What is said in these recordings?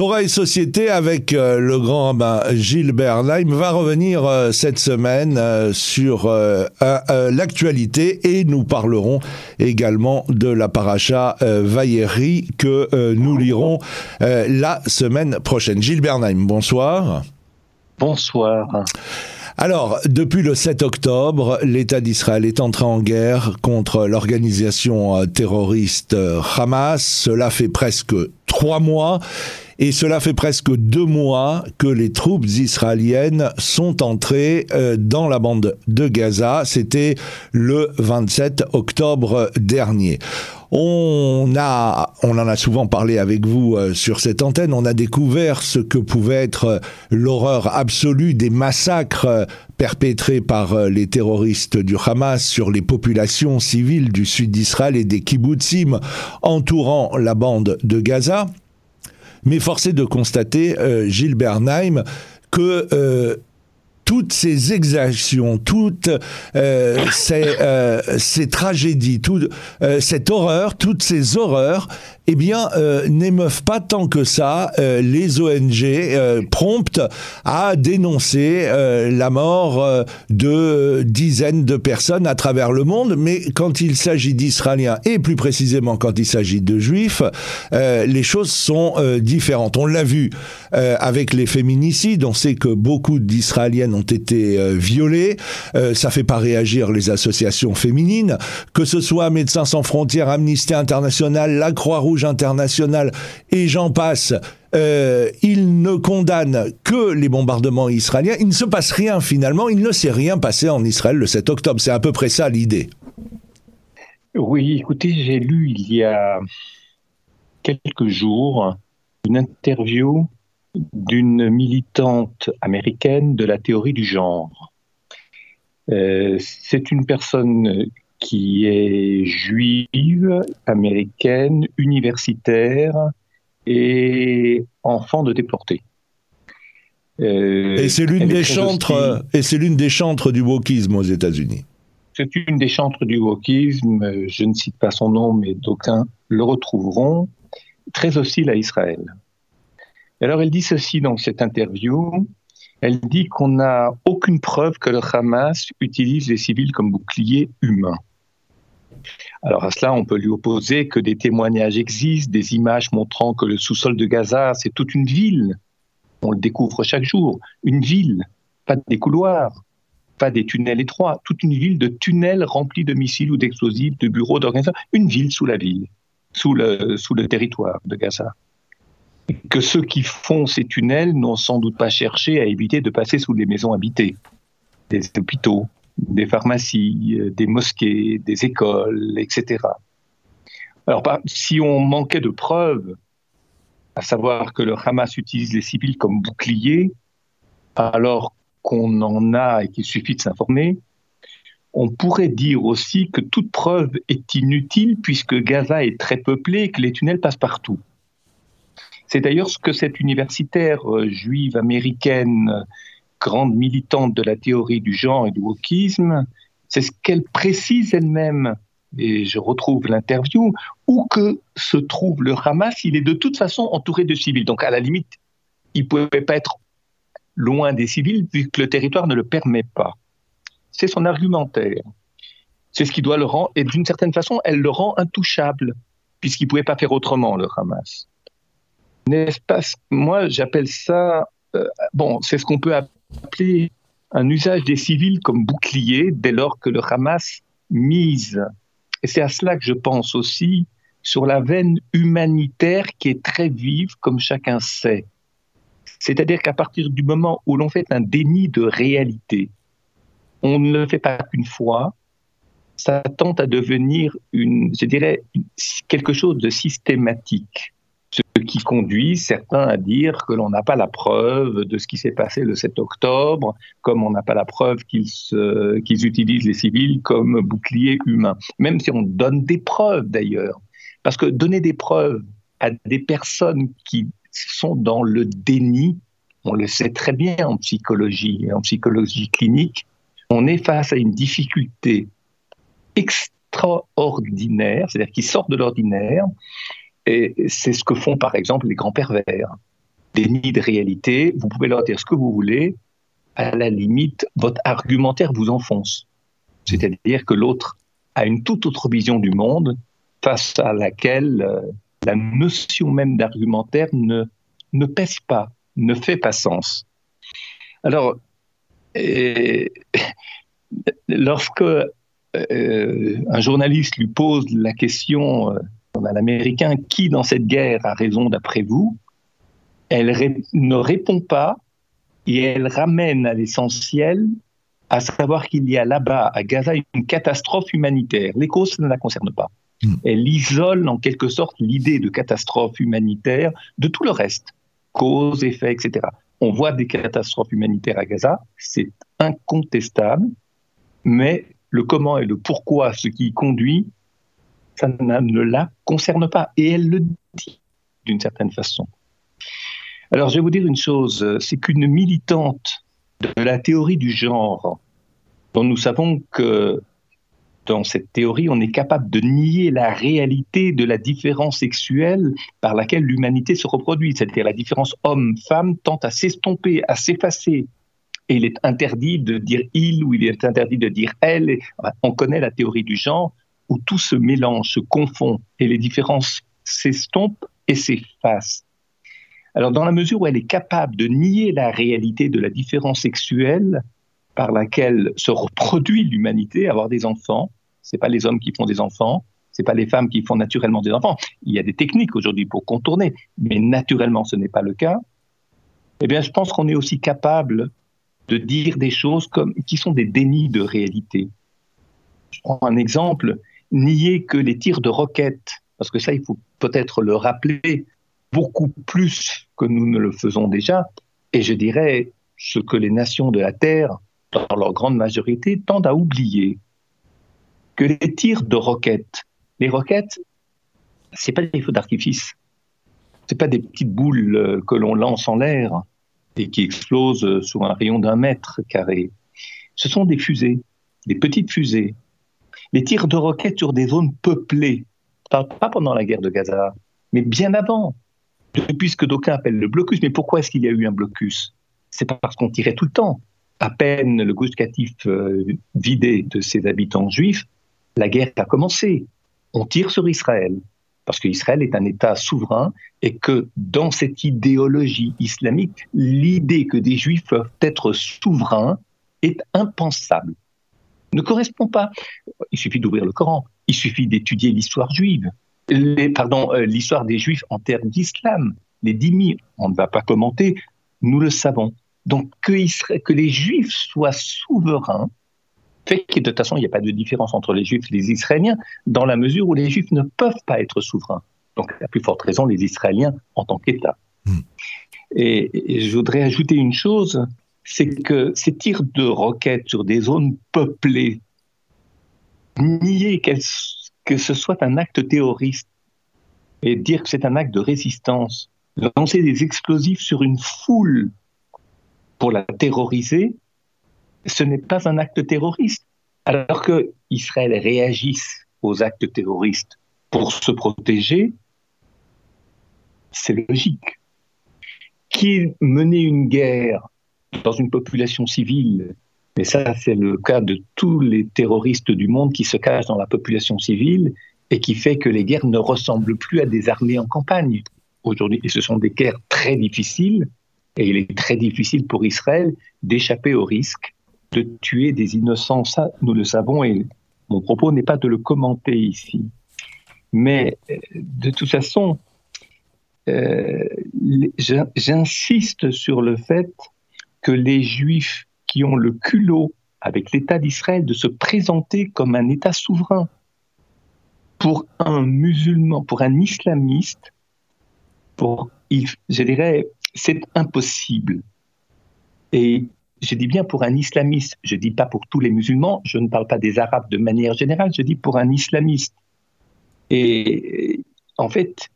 Torah et Société avec euh, le grand ben, Gilles Bernheim va revenir euh, cette semaine euh, sur l'actualité et nous parlerons également de la paracha Vaïeri que nous lirons la semaine prochaine. Gilles Bernheim, bonsoir. Bonsoir. Alors, depuis le 7 octobre, l'État d'Israël est entré en guerre contre l'organisation terroriste Hamas. Cela fait presque trois mois et cela fait presque deux mois que les troupes israéliennes sont entrées euh, dans la bande de Gaza. C'était le 27 octobre dernier. On a, on en a souvent parlé avec vous euh, sur cette antenne. On a découvert ce que pouvait être l'horreur absolue des massacres perpétrés par les terroristes du Hamas sur les populations civiles du sud d'Israël et des kibbutzim entourant la bande de Gaza. Mais force est de constater, euh, Gilles que euh, toutes ces exactions, toutes euh, ces, tragédies, toute cette horreur, toutes ces horreurs eh bien, euh, n'émeuvent pas tant que ça euh, les ONG euh, promptes à dénoncer la mort de dizaines de personnes à travers le monde. Mais quand il s'agit d'Israéliens, et plus précisément quand il s'agit de Juifs, les choses sont différentes. On l'a vu avec les féminicides, on sait que beaucoup d'Israéliennes ont été violées, ça fait pas réagir les associations féminines, que ce soit Médecins sans frontières, Amnesty International, la Croix-Rouge, international et j'en passe, euh, il ne condamne que les bombardements israéliens. Il ne se passe rien finalement, il ne s'est rien passé en Israël le 7 octobre. C'est à peu près ça l'idée. Oui, écoutez, j'ai lu il y a quelques jours une interview d'une militante américaine de la théorie du genre. Euh, c'est une personne qui est juive, américaine, universitaire et enfant de déportés. Euh, et c'est l'une des chantres, et c'est l'une des chantres du wokisme aux États-Unis. C'est une des chantres du wokisme. Je ne cite pas son nom, mais d'aucuns le retrouveront. Très hostile à Israël. Alors elle dit ceci dans cette interview. Elle dit qu'on n'a aucune preuve que le Hamas utilise les civils comme boucliers humains. Alors à cela, on peut lui opposer que des témoignages existent, des images montrant que le sous-sol de Gaza, c'est toute une ville. On le découvre chaque jour. Une ville, pas des couloirs, pas des tunnels étroits, toute une ville de tunnels remplis de missiles ou d'explosifs, de bureaux d'organisation, une ville sous la ville, sous le, sous le territoire de Gaza. Que ceux qui font ces tunnels n'ont sans doute pas cherché à éviter de passer sous les maisons habitées, des hôpitaux, des pharmacies, euh, des mosquées, des écoles, etc. Alors, si on manquait de preuves, à savoir que le Hamas utilise les civils comme boucliers, alors qu'on en a et qu'il suffit de s'informer, on pourrait dire aussi que toute preuve est inutile puisque Gaza est très peuplé et que les tunnels passent partout. C'est d'ailleurs ce que cette universitaire euh, juive américaine grande militante de la théorie du genre et du wokisme, c'est ce qu'elle précise elle-même. Et je retrouve l'interview, où que se trouve le Hamas, il est de toute façon entouré de civils. Donc à la limite, il ne pouvait pas être loin des civils vu que le territoire ne le permet pas. C'est son argumentaire. C'est ce qui doit le rendre, et d'une certaine façon, elle le rend intouchable, puisqu'il ne pouvait pas faire autrement, le Hamas. N'est-ce pas Moi, j'appelle ça, euh, bon, c'est ce qu'on peut appeler appeler un usage des civils comme bouclier dès lors que le Hamas mise, et c'est à cela que je pense aussi, sur la veine humanitaire qui est très vive, comme chacun sait. C'est-à-dire qu'à partir du moment où l'on fait un déni de réalité, on ne le fait pas qu'une fois, ça tente à devenir une, je dirais, quelque chose de systématique ce qui conduit certains à dire que l'on n'a pas la preuve de ce qui s'est passé le 7 octobre, comme on n'a pas la preuve qu'ils utilisent les civils comme boucliers humains, même si on donne des preuves d'ailleurs. Parce que donner des preuves à des personnes qui sont dans le déni, on le sait très bien en psychologie et en psychologie clinique, on est face à une difficulté extraordinaire, c'est-à-dire qui sort de l'ordinaire, et c'est ce que font par exemple les grands pervers. déni de réalité, vous pouvez leur dire ce que vous voulez, à la limite, votre argumentaire vous enfonce. C'est-à-dire que l'autre a une toute autre vision du monde face à laquelle euh, la notion même d'argumentaire ne, ne pèse pas, ne fait pas sens. Alors, lorsque euh, un journaliste lui pose la question, euh, à l'américain, qui dans cette guerre a raison d'après vous Elle ne répond pas et elle ramène à l'essentiel, à savoir qu'il y a là-bas, à Gaza, une catastrophe humanitaire. Les causes ne la concernent pas. Hmm. Elle isole en quelque sorte l'idée de catastrophe humanitaire de tout le reste, cause, effet, etc. On voit des catastrophes humanitaires à Gaza, c'est incontestable, mais le comment et le pourquoi, ce qui conduit, ça ne la concerne pas. Et elle le dit d'une certaine façon. Alors, je vais vous dire une chose, c'est qu'une militante de la théorie du genre, dont nous savons que dans cette théorie, on est capable de nier la réalité de la différence sexuelle par laquelle l'humanité se reproduit, c'est-à-dire la différence homme-femme tente à s'estomper, à s'effacer. Et il est interdit de dire il ou il est interdit de dire elle. On connaît la théorie du genre où tout se mélange, se confond et les différences s'estompent et s'effacent. Alors, dans la mesure où elle est capable de nier la réalité de la différence sexuelle par laquelle se reproduit l'humanité, avoir des enfants, c'est pas les hommes qui font des enfants, c'est pas les femmes qui font naturellement des enfants. Il y a des techniques aujourd'hui pour contourner, mais naturellement ce n'est pas le cas. Eh bien, je pense qu'on est aussi capable de dire des choses comme qui sont des dénis de réalité. Je prends un exemple nier que les tirs de roquettes, parce que ça, il faut peut-être le rappeler, beaucoup plus que nous ne le faisons déjà. Et je dirais ce que les nations de la Terre, dans leur grande majorité, tendent à oublier. Que les tirs de roquettes, les roquettes, c'est pas des feux d'artifice. C'est pas des petites boules euh, que l'on lance en l'air et qui explosent sur un rayon d'un mètre carré. Ce sont des fusées, des petites fusées. Les tirs de roquettes sur des zones peuplées, pas pendant la guerre de Gaza, mais bien avant, depuis ce que d'aucuns appellent le blocus. Mais pourquoi est-ce qu'il y a eu un blocus? C'est parce qu'on tirait tout le temps. À peine le Gush euh, vidé de ses habitants juifs, la guerre a commencé. On tire sur Israël parce qu'Israël est un État souverain et que dans cette idéologie islamique, l'idée que des juifs peuvent être souverains est impensable. Ne correspond pas. Il suffit d'ouvrir le Coran, il suffit d'étudier l'histoire juive pardon, euh, l'histoire des Juifs en termes d'islam, les dhimmi, on ne va pas commenter, nous le savons. Donc que, que les Juifs soient souverains fait que de toute façon, il n'y a pas de différence entre les Juifs et les Israéliens, dans la mesure où les Juifs ne peuvent pas être souverains. Donc, à plus forte raison, les Israéliens en tant qu'État. Hmm. Et, et, je voudrais ajouter une chose, c'est que ces tirs de roquettes sur des zones peuplées, nier que ce soit un acte terroriste et dire que c'est un acte de résistance, lancer des explosifs sur une foule pour la terroriser, ce n'est pas un acte terroriste. Alors que Israël réagisse aux actes terroristes pour se protéger, c'est logique. Qu'il menait une guerre dans une population civile mais ça, c'est le cas de tous les terroristes du monde qui se cachent dans la population civile et qui fait que les guerres ne ressemblent plus à des armées en campagne aujourd'hui. Ce sont des guerres très difficiles. Et il est très difficile pour Israël d'échapper au risque de tuer des innocents. Ça, nous le savons et mon propos n'est pas de le commenter ici. Mais euh, de toute façon, euh, j'insiste sur le fait que les Juifs qui ont le culot avec l'État d'Israël de se présenter comme un État souverain. Pour un musulman, pour un islamiste, pour, je dirais, c'est impossible. Et je dis bien pour un islamiste, je ne dis pas pour tous les musulmans, je ne parle pas des Arabes de manière générale, je dis pour un islamiste. Et en fait,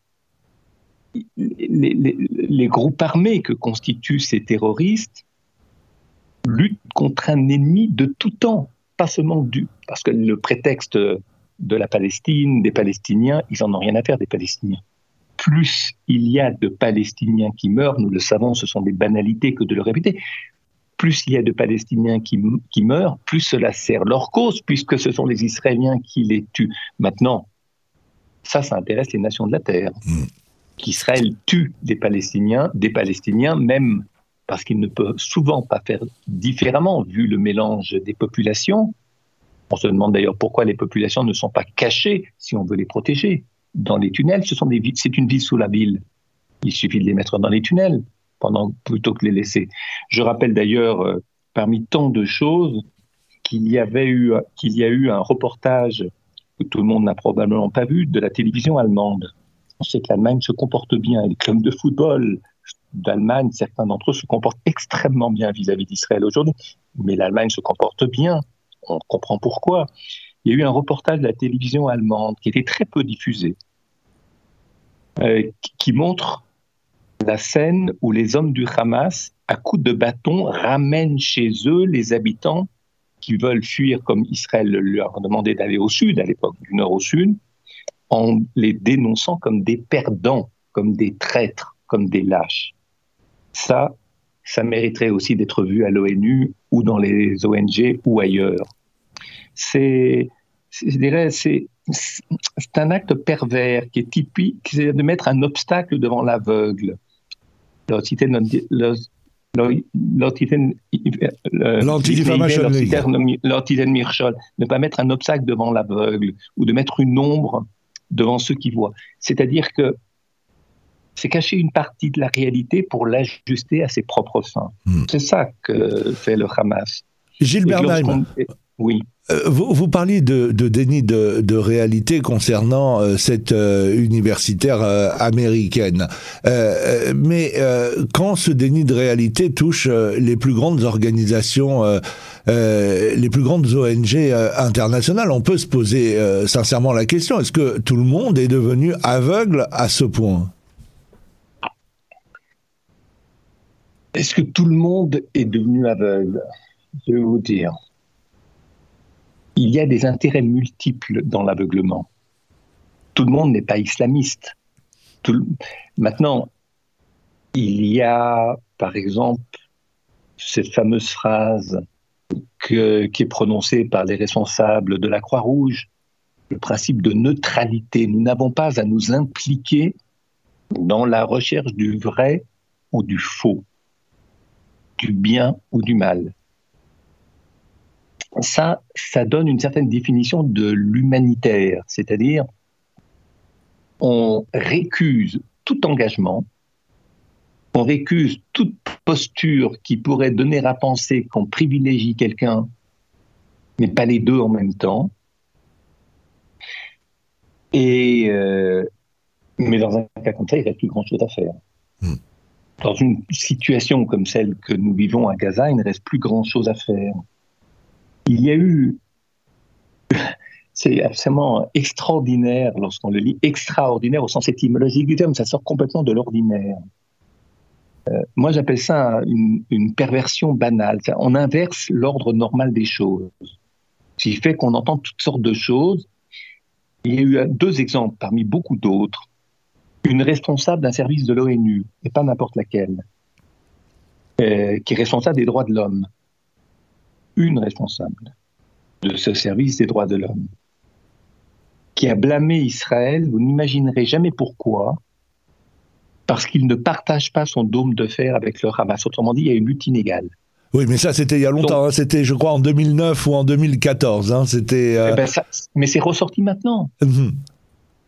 les, les groupes armés que constituent ces terroristes lutte contre un ennemi de tout temps, pas seulement du. Parce que le prétexte de la Palestine, des Palestiniens, ils n'en ont rien à faire des Palestiniens. plus il y a de Palestiniens qui meurent, nous le savons, ce sont des banalités que de le répéter, plus il y a de Palestiniens qui, meurent, plus cela sert leur cause, puisque ce sont les Israéliens qui les tuent. Maintenant, ça, ça intéresse les nations de la Terre. Hmm. Qu'Israël tue des Palestiniens, des Palestiniens, même parce qu'il ne peut souvent pas faire différemment, vu le mélange des populations. On se demande d'ailleurs pourquoi les populations ne sont pas cachées si on veut les protéger. Dans les tunnels, ce sont c'est une ville sous la ville. Il suffit de les mettre dans les tunnels pendant plutôt que les laisser. Je rappelle d'ailleurs, euh, parmi tant de choses, qu'il y avait eu qu'il y a eu un reportage que tout le monde n'a probablement pas vu de la télévision allemande. On sait que l'Allemagne se comporte bien. Les clubs de football d'Allemagne, certains d'entre eux se comportent extrêmement bien vis-à-vis d'Israël aujourd'hui. Mais l'Allemagne se comporte bien. On comprend pourquoi. Il y a eu un reportage de la télévision allemande qui était très peu diffusé, euh, qui montre la scène où les hommes du Hamas, à coups de bâton, ramènent chez eux les habitants qui veulent fuir comme Israël leur demandait d'aller au sud, à l'époque du nord au sud, en les dénonçant comme des perdants, comme des traîtres, comme des lâches. Ça, ça mériterait aussi d'être vu à l'ONU ou dans les ONG ou ailleurs. C'est, je dirais, c'est, c'est un acte pervers qui est typique, c'est de mettre un obstacle devant l'aveugle. Mirchol, ne pas mettre un obstacle devant l'aveugle ou de mettre une ombre devant ceux qui voient. C'est-à-dire que c'est cacher une partie de la réalité pour l'ajuster à ses propres fins. Hmm. C'est ça que fait le Hamas. Gilles Bernheim. Oui. Euh, vous, vous, parliez de, de déni de, de, réalité concernant euh, cette euh, universitaire américaine. mais quand ce déni de réalité touche les plus grandes organisations, les plus grandes ONG internationales, on peut se poser sincèrement la question est-ce que tout le monde est devenu aveugle à ce point? Est-ce que tout le monde est devenu aveugle? Je vais vous dire il y a des intérêts multiples dans l'aveuglement. Tout le monde n'est pas islamiste. Maintenant, il y a, par exemple, cette fameuse phrase qui est prononcée par les responsables de la Croix-Rouge, le principe de neutralité. Nous n'avons pas à nous impliquer dans la recherche du vrai ou du faux, bien ou du mal ça, ça donne une certaine définition de l'humanitaire, c'est-à-dire on récuse tout engagement, on récuse toute posture qui pourrait donner à penser qu'on privilégie quelqu'un, mais pas les deux en même temps. Et euh, mais dans un cas comme ça, il reste plus grand chose à faire. Hmm. Dans une situation comme celle que nous vivons à Gaza, il ne reste plus grand chose à faire il y a eu, c'est absolument extraordinaire lorsqu'on le lit, extraordinaire au sens étymologique du terme, ça sort complètement de l'ordinaire. Euh, moi, j'appelle ça une, perversion banale. On inverse l'ordre normal des choses. Ce qui fait qu'on entend toutes sortes de choses. Il y a eu deux exemples parmi beaucoup d'autres. Une responsable d'un service de l'ONU, et pas n'importe laquelle, euh, qui est responsable des droits de l'homme, une responsable de ce service des droits de l'homme, qui a blâmé Israël, vous n'imaginerez jamais pourquoi, parce qu'il ne partage pas son dôme de fer avec le Hamas. Autrement dit, il y a une lutte inégale. Oui, mais ça, c'était il y a longtemps. Hein. c'était, je crois, en 2009 ou en 2014. Hein. c'était. Euh, eh ben, mais c'est ressorti maintenant. Mhm.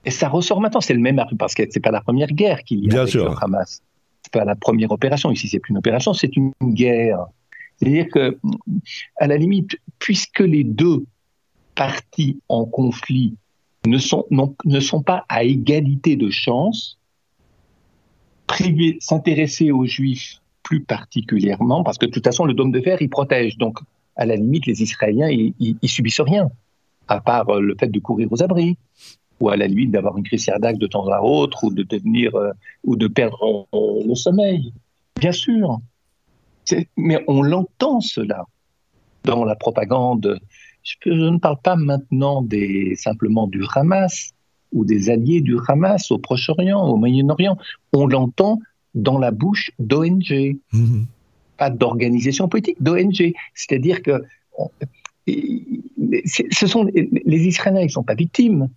Et ça ressort maintenant. C'est le même parce que c'est pas la première guerre qu'il y a avec le Hamas. C'est pas la première opération. Ici, c'est plus une opération, c'est une guerre. C'est-à-dire que, à la limite, puisque les deux parties en conflit ne sont, ne sont pas à égalité de chance, s'intéresser aux juifs plus particulièrement, parce que de toute façon, le dôme de fer, il protège. Donc, à la limite, les Israéliens, ils, ils, subissent rien, à part euh, le fait de courir aux abris, ou à la limite d'avoir une crise cardiaque de temps à autre, ou de devenir, euh, ou de perdre le sommeil. Bien sûr. Mais on l'entend cela dans la propagande. Je, ne parle pas maintenant des, simplement du Hamas ou des alliés du Hamas au Proche-Orient, au Moyen-Orient. On l'entend dans la bouche d'ONG, mmh. pas d'organisation politique, d'ONG. C'est-à-dire que ce sont, les Israéliens, ils ne sont pas victimes.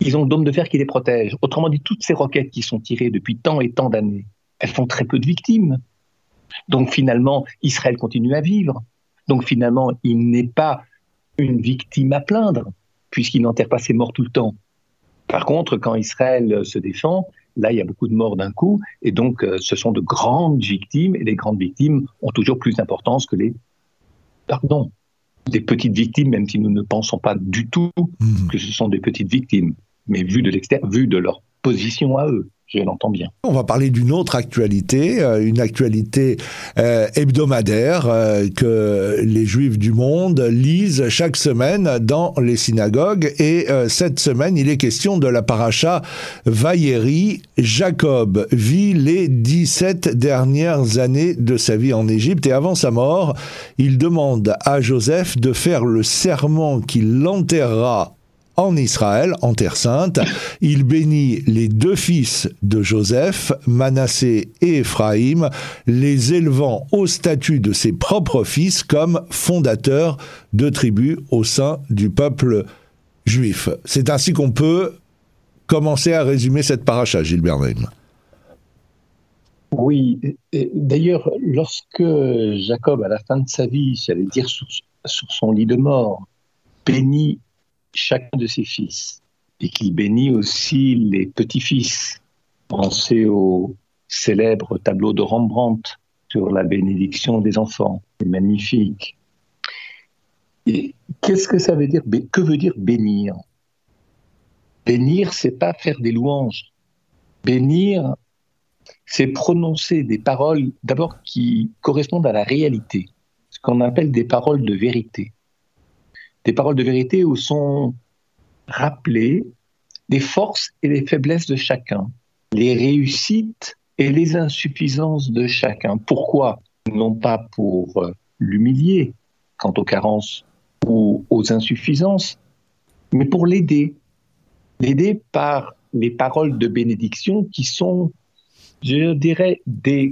Ils ont le dôme de fer qui les protège. Autrement dit, toutes ces roquettes qui sont tirées depuis tant et tant d'années, elles font très peu de victimes. Donc finalement, Israël continue à vivre. Donc finalement, il n'est pas une victime à plaindre, puisqu'il n'enterre pas ses morts tout le temps. Par contre, quand Israël se défend, là, il y a beaucoup de morts d'un coup, et donc euh, ce sont de grandes victimes, et les grandes victimes ont toujours plus d'importance que les, pardon, des petites victimes, même si nous ne pensons pas du tout mmh. que ce sont des petites victimes, mais vu de l'extérieur, vu de leur position à eux On va parler d'une autre actualité, euh, une actualité euh, hebdomadaire euh, que les juifs du monde lisent chaque semaine dans les synagogues. Et cette semaine, il est question de la paracha Vaïeri. Jacob vit les 17 dernières années de sa vie en Égypte et avant sa mort, il demande à Joseph de faire le serment qu'il l'enterrera en Israël, en Terre Sainte. Il bénit les deux fils de Joseph, Manassé et Éphraïm, les élevant au statut de ses propres fils comme fondateurs de tribus au sein du peuple juif. C'est ainsi qu'on peut commencer à résumer cette paracha, Gilbert Naim. Oui, d'ailleurs, lorsque Jacob, à la fin de sa vie, j'allais dire sur, sur son lit de mort, bénit chacun de ses fils et qui bénit aussi les petits-fils. Pensez au célèbre tableau de Rembrandt sur la bénédiction des enfants. C'est magnifique. Et qu'est-ce que ça veut dire Que veut dire bénir? Bénir, c'est pas faire des louanges. Bénir, c'est prononcer des paroles d'abord qui correspondent à la réalité, ce qu'on appelle des paroles de vérité des paroles de vérité où sont rappelées les forces et les faiblesses de chacun, les réussites et les insuffisances de chacun. Pourquoi Non pas pour euh, l'humilier quant aux carences ou aux insuffisances, mais pour l'aider. L'aider par les paroles de bénédiction qui sont, je dirais,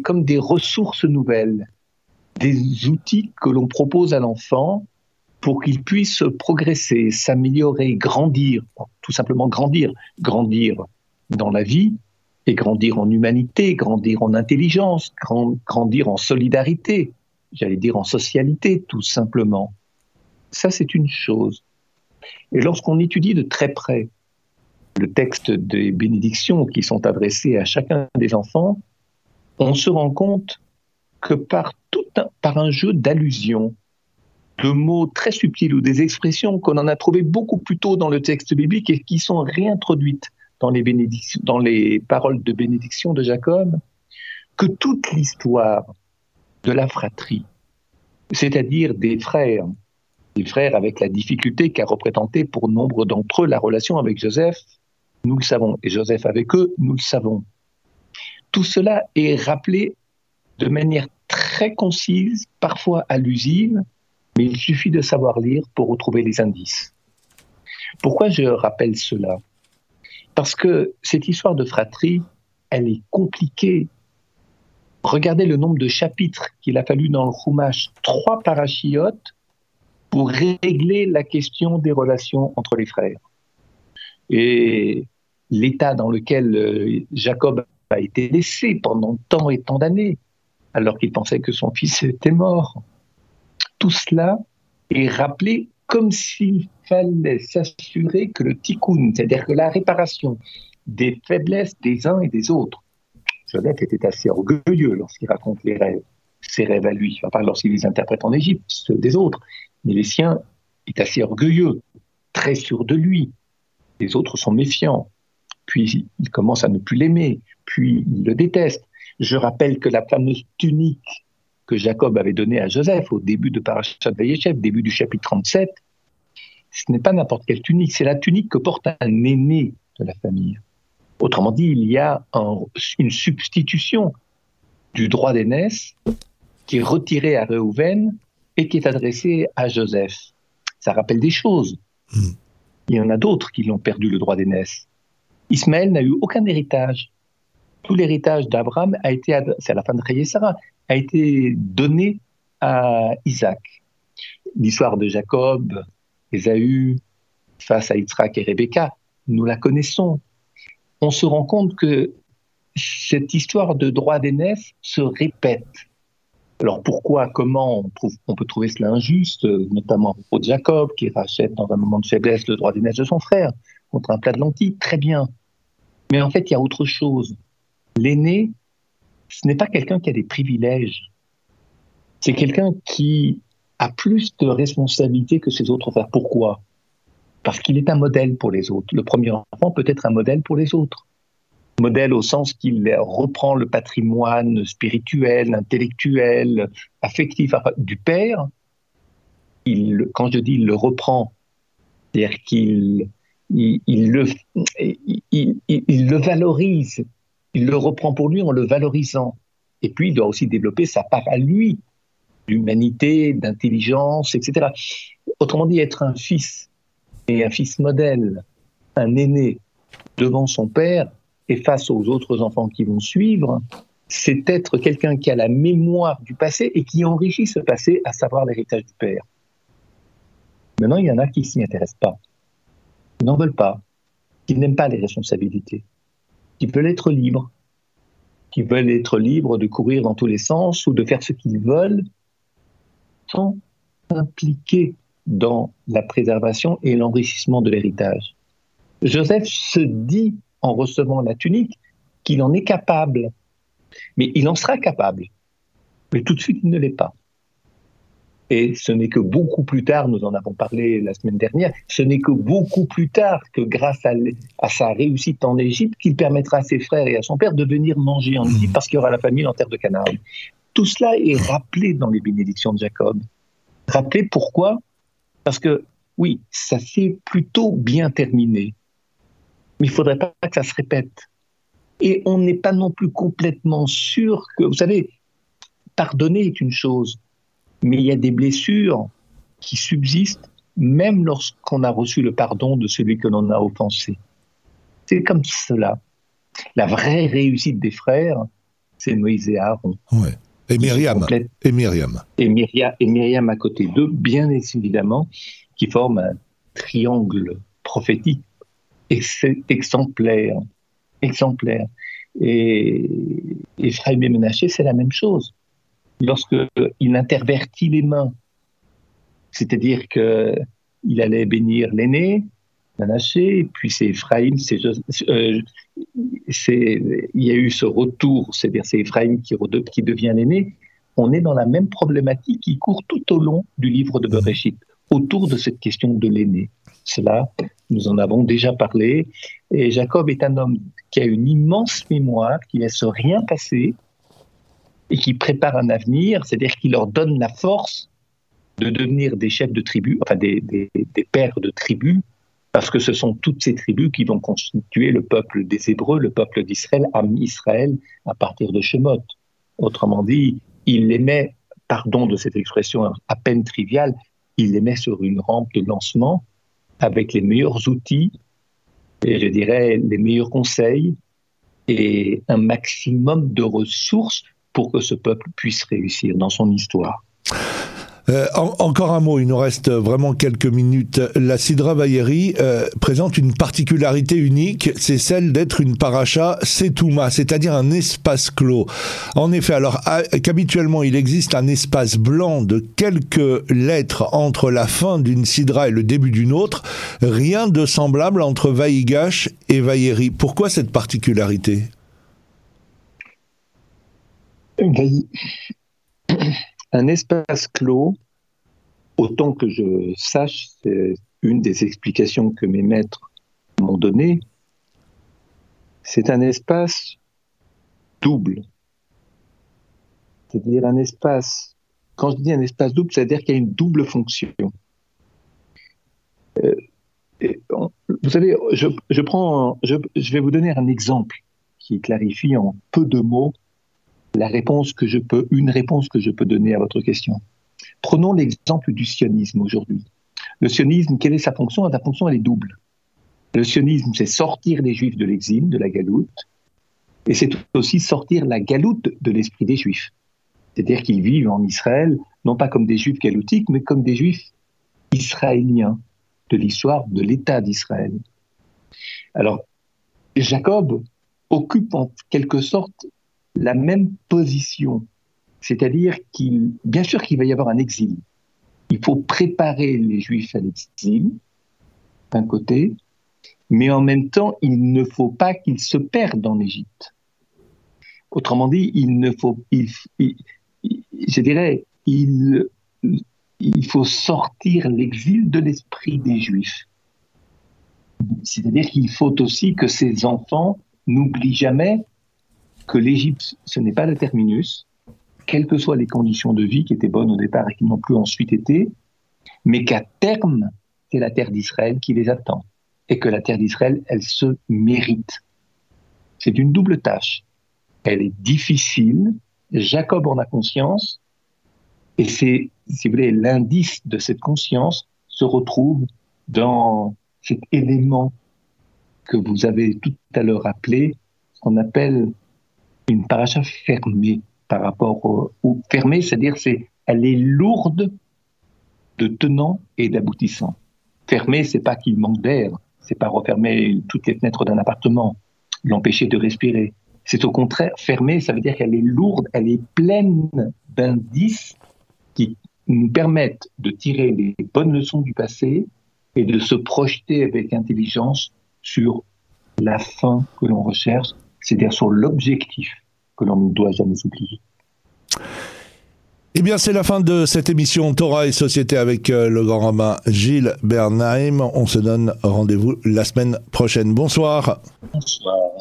comme des ressources nouvelles, des outils que l'on propose à l'enfant pour qu'il puisse progresser, s'améliorer, grandir, tout simplement grandir, grandir dans la vie et grandir en humanité, grandir en intelligence, grandir en solidarité, j'allais dire en socialité, tout simplement. Ça, c'est une chose. Et lorsqu'on étudie de très près le texte des bénédictions qui sont adressées à chacun des enfants, on se rend compte que par, tout par un jeu d'allusions, de mots très subtils ou des expressions qu'on en a trouvé beaucoup plus tôt dans le texte biblique et qui sont réintroduites dans les, dans les paroles de bénédiction de Jacob, que toute l'histoire de la fratrie, c'est-à-dire des frères, des frères avec la difficulté qu'a représenté pour nombre d'entre eux la relation avec Joseph, nous le savons, et Joseph avec eux, nous le savons. Tout cela est rappelé de manière très concise, parfois allusive, mais il suffit de savoir lire pour retrouver les indices. Pourquoi je rappelle cela? Parce que cette histoire de fratrie, elle est compliquée. Regardez le nombre de chapitres qu'il a fallu dans le Chumash, trois parachiotes pour régler la question des relations entre les frères. Et l'état dans lequel euh, Jacob a été laissé pendant tant et tant d'années, alors qu'il pensait que son fils était mort tout cela est rappelé comme s'il fallait s'assurer que le tikkun, c'est-à-dire que la réparation des faiblesses des uns et des autres, Joseph était assez orgueilleux lorsqu'il raconte les rêves, ses rêves à lui, pas lorsqu'il les interprète en Égypte, ceux des autres, mais les siens est assez orgueilleux, très sûr de lui. Les autres sont méfiants. Puis il commence à ne plus l'aimer, puis il le déteste. Je rappelle que la fameuse tunique que Jacob avait donné à Joseph au début de Parashat Vayeshev, début du chapitre 37, ce n'est pas n'importe quelle tunique, c'est la tunique que porte un aîné de la famille. Autrement dit, il y a une substitution du droit d'aînesse qui est retiré à Reuven et qui est adressé à Joseph. Ça rappelle des choses. Hmm. Il y en a d'autres qui l'ont perdu le droit d'aînesse. Ismaël n'a eu aucun héritage. Tout l'héritage d'Abraham a été, c'est à la fin de Sarah, a été donné à Isaac. L'histoire de Jacob, Ésaü, face à Yitzhak et Rebecca, nous la connaissons. On se rend compte que cette histoire de droit d'aînesse se répète. Alors pourquoi, comment on, peut trouver cela injuste, notamment pour Jacob qui rachète dans un moment de faiblesse le droit d'aînesse de son frère contre un plat de lentilles, très bien. Mais en fait, il y a autre chose. L'aîné, ce n'est pas quelqu'un qui a des privilèges. C'est quelqu'un qui a plus de responsabilités que ses autres frères. Pourquoi? Parce qu'il est un modèle pour les autres. Le premier enfant peut être un modèle pour les autres modèle au sens qu'il reprend le patrimoine spirituel, intellectuel, affectif du père. Quand je dis il le reprend, c'est-à-dire qu'il il, le, il, le valorise, il le reprend pour lui en le valorisant. Et puis il doit aussi développer sa part à lui, d'humanité, d'intelligence, etc. Autrement dit, être un fils et un fils modèle, un aîné devant son père, et face aux autres enfants qui vont suivre, c'est être quelqu'un qui a la mémoire du passé et qui enrichit ce passé, à savoir l'héritage du père. Maintenant, il y en a qui s'y intéressent pas, qui n'en veulent pas, qui n'aiment pas les responsabilités, qui veulent être libres, qui veulent être libres de courir dans tous les sens ou de faire ce qu'ils veulent sans s'impliquer dans la préservation et l'enrichissement de l'héritage. Joseph se dit en recevant la tunique qu'il en est capable. Mais il en sera capable. Mais tout de suite, il ne l'est pas. Et ce n'est que beaucoup plus tard, nous en avons parlé la semaine dernière, ce n'est que beaucoup plus tard que grâce à, sa réussite en Égypte qu'il permettra à ses frères et à son père de venir manger en Égypte parce qu'il y aura la famille en terre de Canaan. Tout cela est rappelé dans les bénédictions de Jacob. Rappelé pourquoi? Parce que oui, ça s'est plutôt bien terminé mais il ne faudrait pas que ça se répète. Et on n'est pas non plus complètement sûr que, vous savez, pardonner est une chose, mais il y a des blessures qui subsistent même lorsqu'on a reçu le pardon de celui que l'on a offensé. C'est comme cela. La vraie réussite des frères, c'est Moïse et Aaron. Ouais. Et Myriam. Et Myriam. Et Myriam, et Myriam à côté d'eux, bien évidemment, qui forment un triangle prophétique exemplaire. exemplaire. Et Ephraim et Ménaché, c'est la même chose. Lorsqu'il intervertit les mains, c'est-à-dire qu'il allait bénir l'aîné, Ménaché, puis c'est Ephraim, euh, c'est, il y a eu ce retour, c'est-à-dire c'est Ephraim qui, qui devient l'aîné. On est dans la même problématique qui court tout au long du livre de Bereshit, autour de cette question de l'aîné. Cela, nous en avons déjà parlé. Et Jacob est un homme qui a une immense mémoire, qui laisse rien passer et qui prépare un avenir, c'est-à-dire qui leur donne la force de devenir des chefs de tribus, enfin des, pères de tribus, parce que ce sont toutes ces tribus qui vont constituer le peuple des Hébreux, le peuple d'Israël, Am Israël, à partir de Shemot. Autrement dit, il les met, pardon de cette expression à peine triviale, il les met sur une rampe de lancement avec les meilleurs outils et je dirais les meilleurs conseils et un maximum de ressources pour que ce peuple puisse réussir dans son histoire. Euh, encore un mot, il nous reste vraiment quelques minutes. La Sidra Vayeri euh, présente une particularité unique, c'est celle d'être une paracha setouma, c'est-à-dire un espace clos. En effet, alors qu'habituellement il existe un espace blanc de quelques lettres entre la fin d'une Sidra et le début d'une autre, rien de semblable entre Vaïgash et Vayeri. Pourquoi cette particularité? Un espace clos, autant que je sache, c'est une des explications que mes maîtres m'ont données, c'est un espace double. C'est-à-dire un espace, quand je dis un espace double, c'est-à-dire qu'il y a une double fonction. Euh, vous savez, je, prends, je, vais vous donner un exemple qui clarifie en peu de mots la réponse que je peux, une réponse que je peux donner à votre question. Prenons l'exemple du sionisme aujourd'hui. Le sionisme, quelle est sa fonction? Sa fonction, elle est double. Le sionisme, c'est sortir les juifs de l'exil, de la galoute, et c'est aussi sortir la galoute de l'esprit des juifs. C'est-à-dire qu'ils vivent en Israël, non pas comme des juifs galoutiques, mais comme des juifs israéliens de l'histoire de l'État d'Israël. Alors, Jacob occupe en quelque sorte la même position, c'est-à-dire qu'il, bien sûr qu'il va y avoir un exil. Il faut préparer les Juifs à l'exil, d'un côté, mais en même temps, il ne faut pas qu'ils se perdent en Égypte. Autrement dit, il ne faut, je dirais, il, il faut sortir l'exil de l'esprit des Juifs. C'est-à-dire qu'il faut aussi que ces enfants n'oublient jamais que l'Égypte, ce n'est pas le terminus, quelles que soient les conditions de vie qui étaient bonnes au départ et qui n'ont plus ensuite été, mais qu'à terme, c'est la terre d'Israël qui les attend. Et que la terre d'Israël, elle se mérite. C'est une double tâche. Elle est difficile. Jacob en a conscience. Et c'est, si vous voulez, l'indice de cette conscience se retrouve dans cet élément que vous avez tout à l'heure appelé, qu'on appelle une paracha fermée par rapport au, ou fermée, c'est-à-dire c'est elle est lourde de tenants et d'aboutissants. Fermée, c'est pas qu'il manque d'air, c'est pas refermer toutes les fenêtres d'un appartement, l'empêcher de respirer. C'est au contraire fermée, ça veut dire qu'elle est lourde, elle est pleine d'indices qui nous permettent de tirer les bonnes leçons du passé et de se projeter avec intelligence sur la fin que l'on recherche, c'est-à-dire sur l'objectif que l'on ne doit jamais oublier. Eh bien, c'est la fin de cette émission Torah et Société avec euh, le grand rabbin Gilles Bernheim. On se donne rendez-vous la semaine prochaine. Bonsoir. Bonsoir.